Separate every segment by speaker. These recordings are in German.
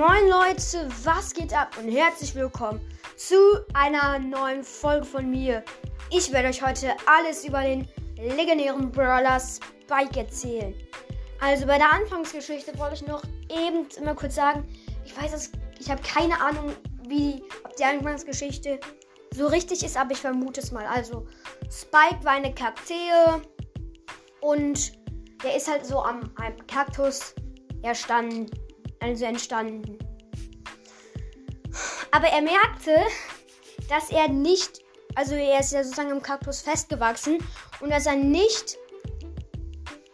Speaker 1: Moin Leute, was geht ab und herzlich willkommen zu einer neuen Folge von mir. Ich werde euch heute alles über den legendären Brawler Spike erzählen. Also bei der Anfangsgeschichte wollte ich noch eben immer kurz sagen, ich weiß es, ich habe keine Ahnung, wie ob die Anfangsgeschichte so richtig ist, aber ich vermute es mal. Also Spike war eine Kakteen und der ist halt so am einem Kaktus erstanden also entstanden. Aber er merkte, dass er nicht, also er ist ja sozusagen im Kaktus festgewachsen und dass er nicht,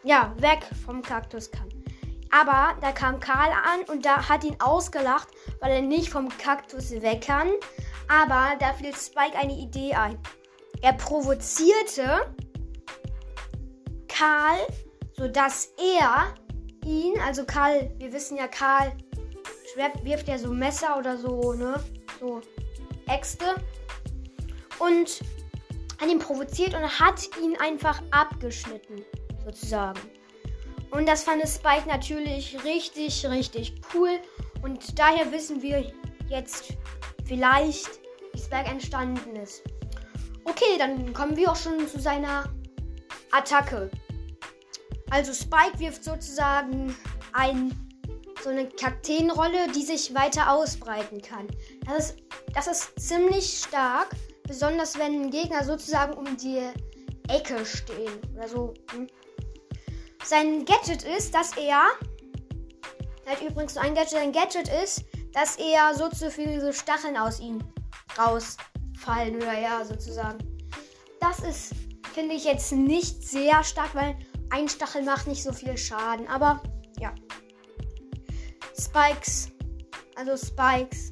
Speaker 1: ja, weg vom Kaktus kann. Aber da kam Karl an und da hat ihn ausgelacht, weil er nicht vom Kaktus weg kann. Aber da fiel Spike eine Idee ein. Er provozierte Karl, sodass er ihn, also Karl, wir wissen ja, Karl wirft ja so Messer oder so, ne? So Äxte. Und hat ihn provoziert und hat ihn einfach abgeschnitten, sozusagen. Und das fand Spike natürlich richtig, richtig cool. Und daher wissen wir jetzt vielleicht, wie Spike entstanden ist. Okay, dann kommen wir auch schon zu seiner Attacke. Also Spike wirft sozusagen ein, so eine Kakteenrolle, die sich weiter ausbreiten kann. Das ist, das ist ziemlich stark, besonders wenn Gegner sozusagen um die Ecke stehen oder so. Hm. Sein Gadget ist, dass er, er hat übrigens so ein Gadget, sein Gadget ist, dass er so zu viele Stacheln aus ihm rausfallen oder ja, sozusagen. Das ist, finde ich jetzt nicht sehr stark, weil ein Stachel macht nicht so viel Schaden, aber ja. Spikes. Also Spikes.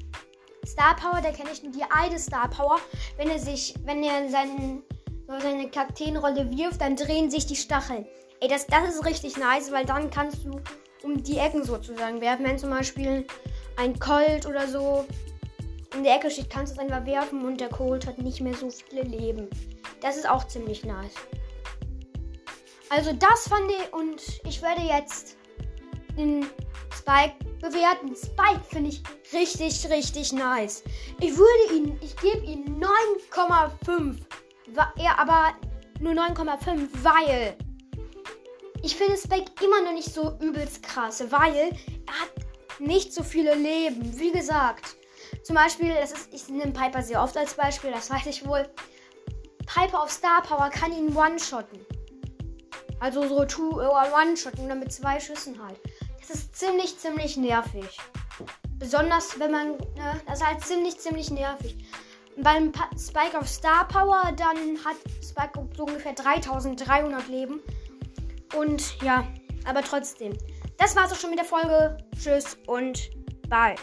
Speaker 1: Star Power, da kenne ich nur die eine Star Power. Wenn er sich, wenn er seinen, seine Kakteenrolle wirft, dann drehen sich die Stacheln. Ey, das, das ist richtig nice, weil dann kannst du um die Ecken sozusagen werfen. Wenn zum Beispiel ein Colt oder so in der Ecke steht, kannst du es einfach werfen und der Colt hat nicht mehr so viele Leben. Das ist auch ziemlich nice. Also das fand ich und ich werde jetzt den Spike bewerten. Spike finde ich richtig, richtig nice. Ich würde ihn, ich gebe ihm 9,5. Ja, aber nur 9,5, weil ich finde Spike immer noch nicht so übelst krass, weil er hat nicht so viele Leben. Wie gesagt, zum Beispiel, das ist, ich nehme Piper sehr oft als Beispiel, das weiß ich wohl. Piper auf Star Power kann ihn one-shotten. Also so two äh, One-Shot oder mit zwei Schüssen halt. Das ist ziemlich, ziemlich nervig. Besonders wenn man, ne, das ist halt ziemlich, ziemlich nervig. Beim pa Spike of Star Power, dann hat Spike so ungefähr 3300 Leben. Und ja, aber trotzdem. Das war's auch schon mit der Folge. Tschüss und bye.